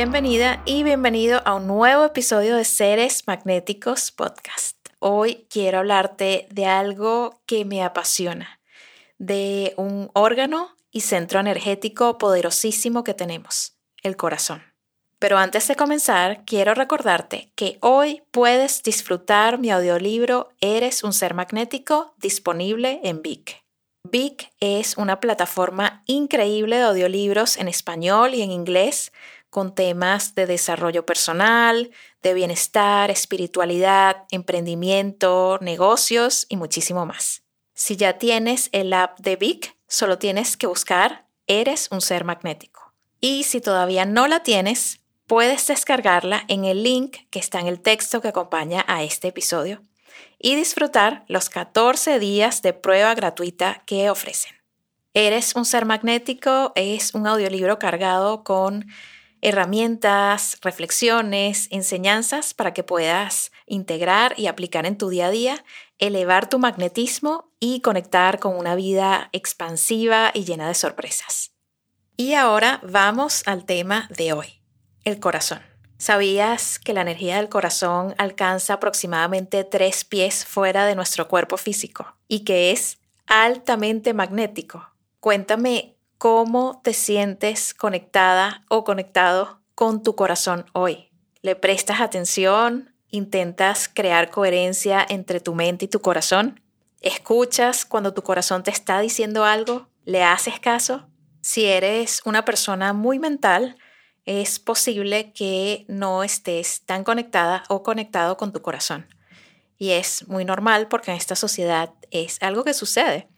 Bienvenida y bienvenido a un nuevo episodio de Seres Magnéticos Podcast. Hoy quiero hablarte de algo que me apasiona, de un órgano y centro energético poderosísimo que tenemos, el corazón. Pero antes de comenzar, quiero recordarte que hoy puedes disfrutar mi audiolibro Eres un ser magnético disponible en Vic. Vic es una plataforma increíble de audiolibros en español y en inglés con temas de desarrollo personal, de bienestar, espiritualidad, emprendimiento, negocios y muchísimo más. Si ya tienes el app de Vic, solo tienes que buscar Eres un ser magnético. Y si todavía no la tienes, puedes descargarla en el link que está en el texto que acompaña a este episodio y disfrutar los 14 días de prueba gratuita que ofrecen. Eres un ser magnético es un audiolibro cargado con herramientas, reflexiones, enseñanzas para que puedas integrar y aplicar en tu día a día, elevar tu magnetismo y conectar con una vida expansiva y llena de sorpresas. Y ahora vamos al tema de hoy, el corazón. ¿Sabías que la energía del corazón alcanza aproximadamente tres pies fuera de nuestro cuerpo físico y que es altamente magnético? Cuéntame cómo te sientes conectada o conectado con tu corazón hoy. ¿Le prestas atención? ¿Intentas crear coherencia entre tu mente y tu corazón? ¿Escuchas cuando tu corazón te está diciendo algo? ¿Le haces caso? Si eres una persona muy mental, es posible que no estés tan conectada o conectado con tu corazón. Y es muy normal porque en esta sociedad es algo que sucede.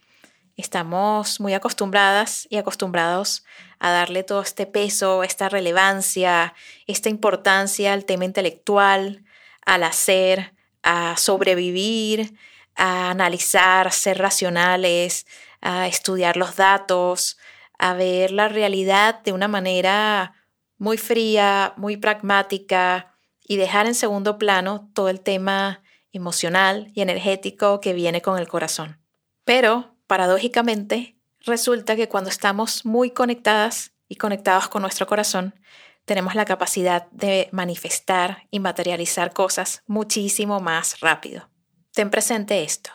Estamos muy acostumbradas y acostumbrados a darle todo este peso, esta relevancia, esta importancia al tema intelectual, al hacer, a sobrevivir, a analizar, a ser racionales, a estudiar los datos, a ver la realidad de una manera muy fría, muy pragmática y dejar en segundo plano todo el tema emocional y energético que viene con el corazón. Pero paradójicamente, resulta que cuando estamos muy conectadas y conectados con nuestro corazón, tenemos la capacidad de manifestar y materializar cosas muchísimo más rápido. Ten presente esto.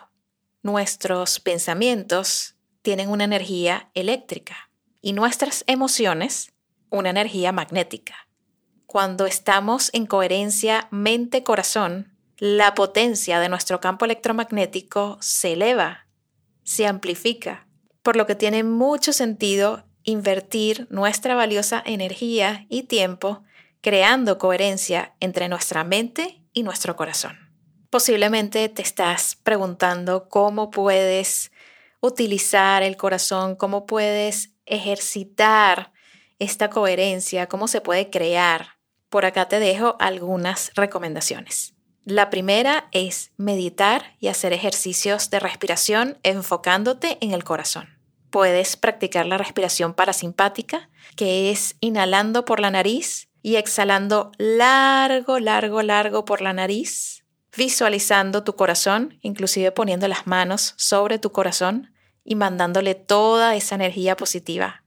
Nuestros pensamientos tienen una energía eléctrica y nuestras emociones una energía magnética. Cuando estamos en coherencia mente-corazón, la potencia de nuestro campo electromagnético se eleva se amplifica, por lo que tiene mucho sentido invertir nuestra valiosa energía y tiempo creando coherencia entre nuestra mente y nuestro corazón. Posiblemente te estás preguntando cómo puedes utilizar el corazón, cómo puedes ejercitar esta coherencia, cómo se puede crear. Por acá te dejo algunas recomendaciones. La primera es meditar y hacer ejercicios de respiración enfocándote en el corazón. Puedes practicar la respiración parasimpática, que es inhalando por la nariz y exhalando largo, largo, largo por la nariz, visualizando tu corazón, inclusive poniendo las manos sobre tu corazón y mandándole toda esa energía positiva.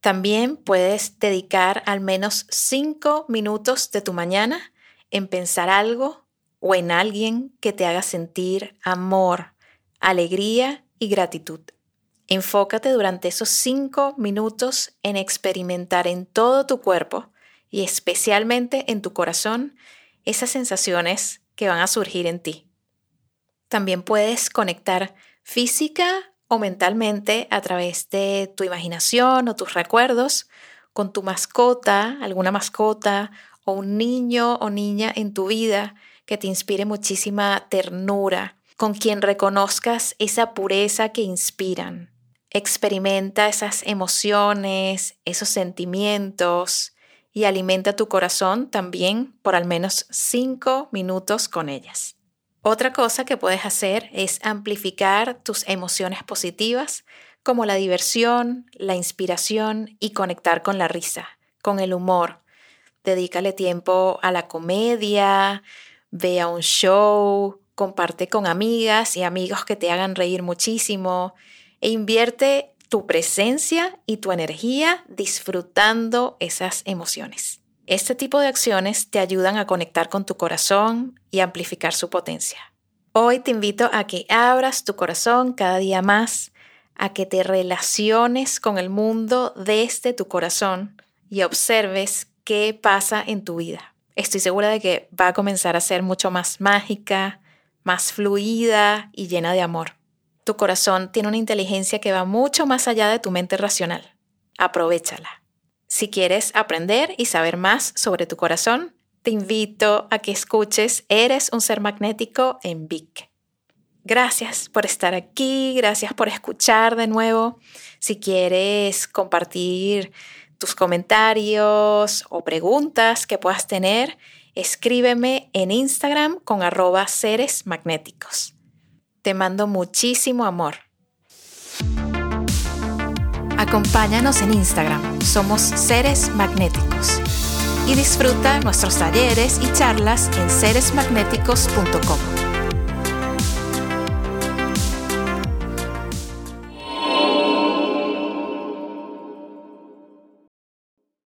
También puedes dedicar al menos cinco minutos de tu mañana en pensar algo o en alguien que te haga sentir amor, alegría y gratitud. Enfócate durante esos cinco minutos en experimentar en todo tu cuerpo y especialmente en tu corazón esas sensaciones que van a surgir en ti. También puedes conectar física o mentalmente a través de tu imaginación o tus recuerdos con tu mascota, alguna mascota o un niño o niña en tu vida que te inspire muchísima ternura, con quien reconozcas esa pureza que inspiran. Experimenta esas emociones, esos sentimientos y alimenta tu corazón también por al menos 5 minutos con ellas. Otra cosa que puedes hacer es amplificar tus emociones positivas como la diversión, la inspiración y conectar con la risa, con el humor. Dedícale tiempo a la comedia, ve a un show, comparte con amigas y amigos que te hagan reír muchísimo e invierte tu presencia y tu energía disfrutando esas emociones. Este tipo de acciones te ayudan a conectar con tu corazón y amplificar su potencia. Hoy te invito a que abras tu corazón cada día más, a que te relaciones con el mundo desde tu corazón y observes qué pasa en tu vida. Estoy segura de que va a comenzar a ser mucho más mágica, más fluida y llena de amor. Tu corazón tiene una inteligencia que va mucho más allá de tu mente racional. Aprovechala. Si quieres aprender y saber más sobre tu corazón, te invito a que escuches Eres un ser magnético en Vic. Gracias por estar aquí, gracias por escuchar de nuevo. Si quieres compartir tus comentarios o preguntas que puedas tener, escríbeme en Instagram con arroba seres magnéticos. Te mando muchísimo amor. Acompáñanos en Instagram, somos Seres Magnéticos. Y disfruta nuestros talleres y charlas en seresmagnéticos.com.